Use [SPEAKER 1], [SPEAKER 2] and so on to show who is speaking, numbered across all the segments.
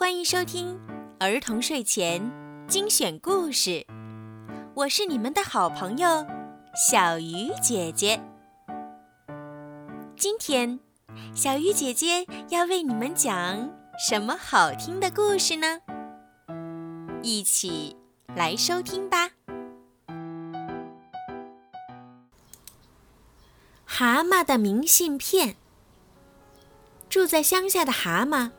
[SPEAKER 1] 欢迎收听儿童睡前精选故事，我是你们的好朋友小鱼姐姐。今天，小鱼姐姐要为你们讲什么好听的故事呢？一起来收听吧。蛤蟆的明信片。住在乡下的蛤蟆，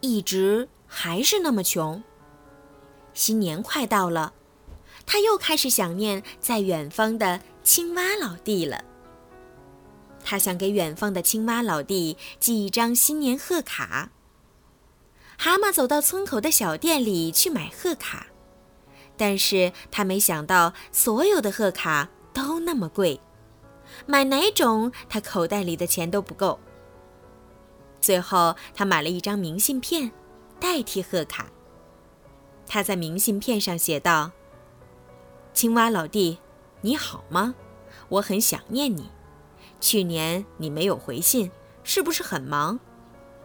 [SPEAKER 1] 一直还是那么穷。新年快到了，他又开始想念在远方的青蛙老弟了。他想给远方的青蛙老弟寄一张新年贺卡。蛤蟆走到村口的小店里去买贺卡，但是他没想到所有的贺卡都那么贵，买哪种他口袋里的钱都不够。最后，他买了一张明信片，代替贺卡。他在明信片上写道：“青蛙老弟，你好吗？我很想念你。去年你没有回信，是不是很忙？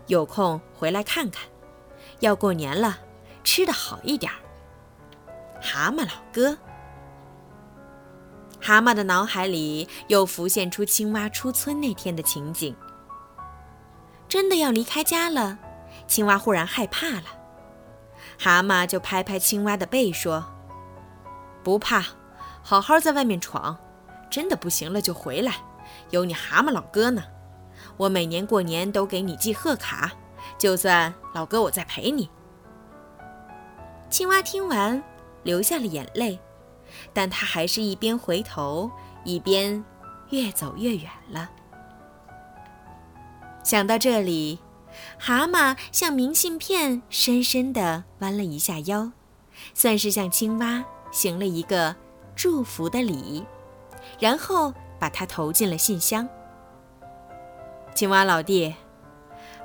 [SPEAKER 1] 有空回来看看。要过年了，吃的好一点。”蛤蟆老哥。蛤蟆的脑海里又浮现出青蛙出村那天的情景。真的要离开家了，青蛙忽然害怕了。蛤蟆就拍拍青蛙的背说：“不怕，好好在外面闯。真的不行了就回来，有你蛤蟆老哥呢。我每年过年都给你寄贺卡，就算老哥我在陪你。”青蛙听完，流下了眼泪，但他还是一边回头，一边越走越远了。想到这里，蛤蟆向明信片深深地弯了一下腰，算是向青蛙行了一个祝福的礼，然后把它投进了信箱。青蛙老弟，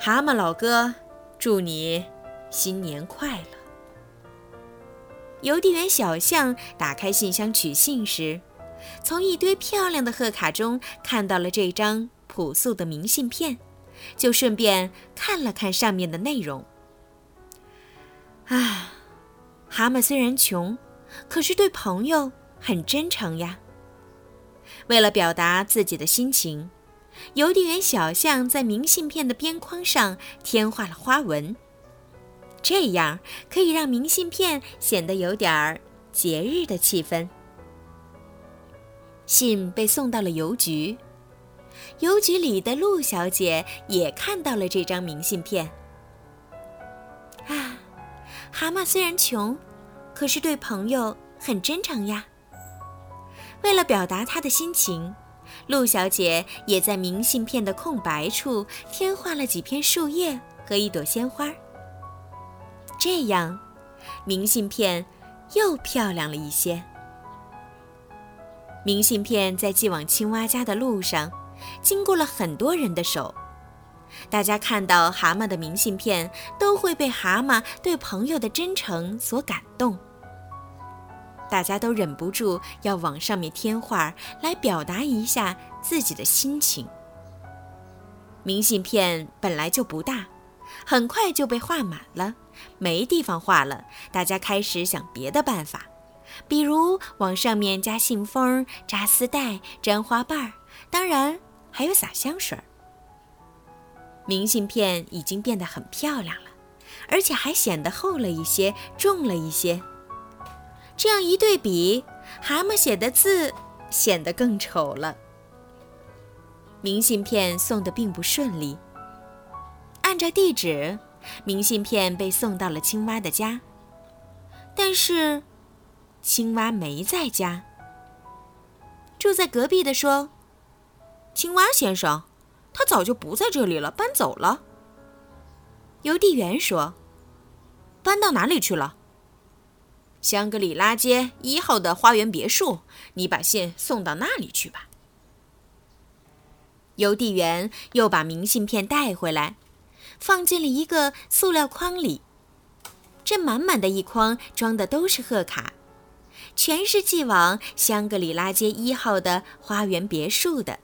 [SPEAKER 1] 蛤蟆老哥，祝你新年快乐！邮递员小象打开信箱取信时，从一堆漂亮的贺卡中看到了这张朴素的明信片。就顺便看了看上面的内容。啊，蛤蟆虽然穷，可是对朋友很真诚呀。为了表达自己的心情，邮递员小象在明信片的边框上添画了花纹，这样可以让明信片显得有点儿节日的气氛。信被送到了邮局。邮局里的陆小姐也看到了这张明信片。啊，蛤蟆虽然穷，可是对朋友很真诚呀。为了表达她的心情，陆小姐也在明信片的空白处添画了几片树叶和一朵鲜花。这样，明信片又漂亮了一些。明信片在寄往青蛙家的路上。经过了很多人的手，大家看到蛤蟆的明信片，都会被蛤蟆对朋友的真诚所感动。大家都忍不住要往上面添画，来表达一下自己的心情。明信片本来就不大，很快就被画满了，没地方画了。大家开始想别的办法，比如往上面加信封、扎丝带、粘花瓣儿，当然。还有撒香水儿，明信片已经变得很漂亮了，而且还显得厚了一些，重了一些。这样一对比，蛤蟆写的字显得更丑了。明信片送的并不顺利。按照地址，明信片被送到了青蛙的家，但是青蛙没在家。住在隔壁的说。青蛙先生，他早就不在这里了，搬走了。邮递员说：“搬到哪里去了？”香格里拉街一号的花园别墅，你把信送到那里去吧。邮递员又把明信片带回来，放进了一个塑料筐里。这满满的一筐装的都是贺卡，全是寄往香格里拉街一号的花园别墅的。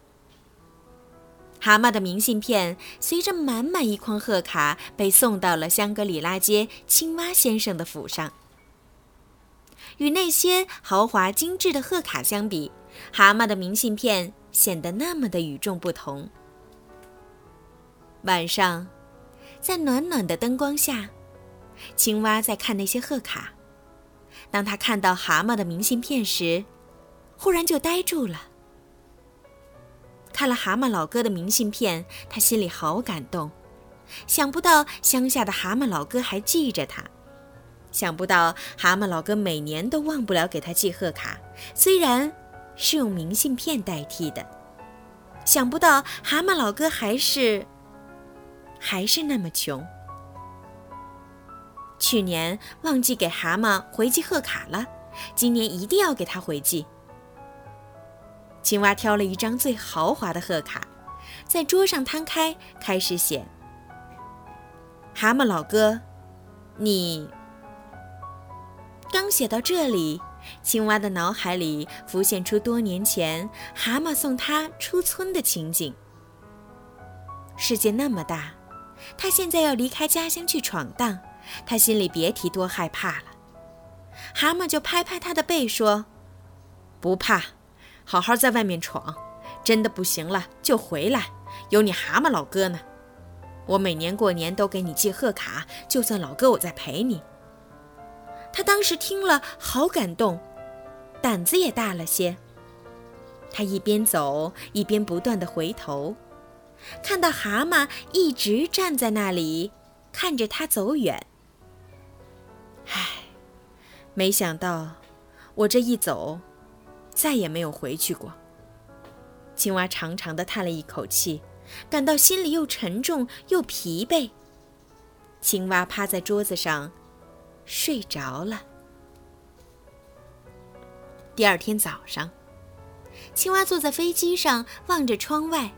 [SPEAKER 1] 蛤蟆的明信片随着满满一筐贺卡被送到了香格里拉街青蛙先生的府上。与那些豪华精致的贺卡相比，蛤蟆的明信片显得那么的与众不同。晚上，在暖暖的灯光下，青蛙在看那些贺卡。当他看到蛤蟆的明信片时，忽然就呆住了。看了蛤蟆老哥的明信片，他心里好感动。想不到乡下的蛤蟆老哥还记着他，想不到蛤蟆老哥每年都忘不了给他寄贺卡，虽然是用明信片代替的。想不到蛤蟆老哥还是还是那么穷。去年忘记给蛤蟆回寄贺卡了，今年一定要给他回寄。青蛙挑了一张最豪华的贺卡，在桌上摊开，开始写。蛤蟆老哥，你……刚写到这里，青蛙的脑海里浮现出多年前蛤蟆送他出村的情景。世界那么大，他现在要离开家乡去闯荡，他心里别提多害怕了。蛤蟆就拍拍他的背说：“不怕。”好好在外面闯，真的不行了就回来，有你蛤蟆老哥呢。我每年过年都给你寄贺卡，就算老哥我在陪你。他当时听了好感动，胆子也大了些。他一边走一边不断的回头，看到蛤蟆一直站在那里看着他走远。唉，没想到我这一走。再也没有回去过。青蛙长长的叹了一口气，感到心里又沉重又疲惫。青蛙趴在桌子上，睡着了。第二天早上，青蛙坐在飞机上，望着窗外。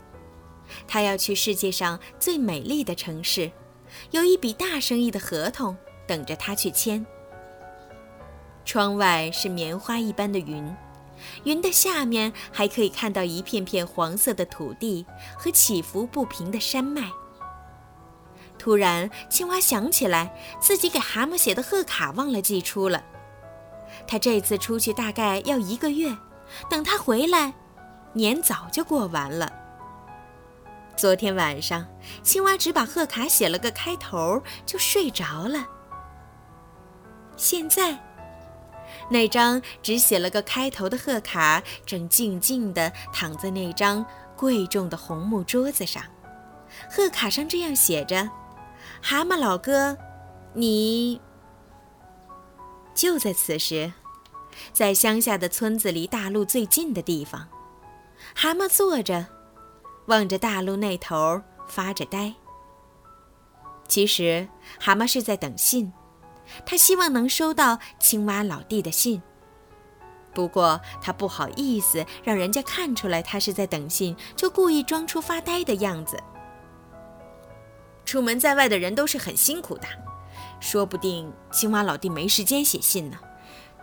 [SPEAKER 1] 他要去世界上最美丽的城市，有一笔大生意的合同等着他去签。窗外是棉花一般的云。云的下面还可以看到一片片黄色的土地和起伏不平的山脉。突然，青蛙想起来自己给蛤蟆写的贺卡忘了寄出了。他这次出去大概要一个月，等他回来，年早就过完了。昨天晚上，青蛙只把贺卡写了个开头就睡着了。现在。那张只写了个开头的贺卡，正静静地躺在那张贵重的红木桌子上。贺卡上这样写着：“蛤蟆老哥，你……”就在此时，在乡下的村子离大路最近的地方，蛤蟆坐着，望着大路那头发着呆。其实，蛤蟆是在等信。他希望能收到青蛙老弟的信，不过他不好意思让人家看出来他是在等信，就故意装出发呆的样子。出门在外的人都是很辛苦的，说不定青蛙老弟没时间写信呢。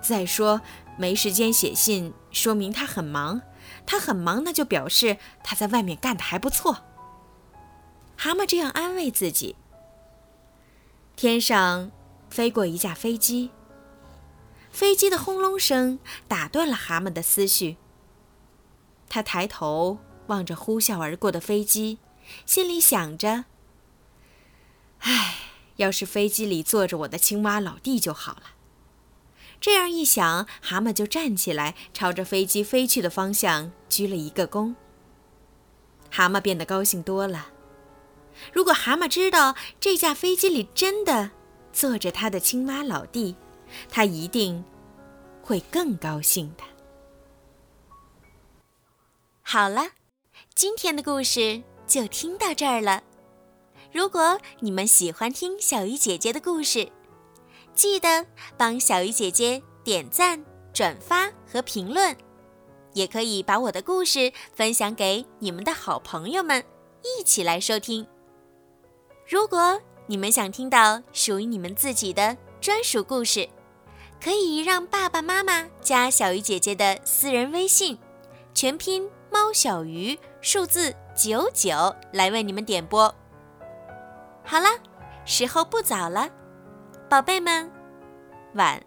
[SPEAKER 1] 再说，没时间写信，说明他很忙。他很忙，那就表示他在外面干得还不错。蛤蟆这样安慰自己。天上。飞过一架飞机，飞机的轰隆声打断了蛤蟆的思绪。他抬头望着呼啸而过的飞机，心里想着：“唉，要是飞机里坐着我的青蛙老弟就好了。”这样一想，蛤蟆就站起来，朝着飞机飞去的方向鞠了一个躬。蛤蟆变得高兴多了。如果蛤蟆知道这架飞机里真的……坐着他的青蛙老弟，他一定会更高兴的。好了，今天的故事就听到这儿了。如果你们喜欢听小鱼姐姐的故事，记得帮小鱼姐姐点赞、转发和评论，也可以把我的故事分享给你们的好朋友们，一起来收听。如果你们想听到属于你们自己的专属故事。可以让爸爸妈妈加小鱼姐姐的私人微信全拼猫小鱼数字九九来为你们点播。好了时候不早了宝贝们晚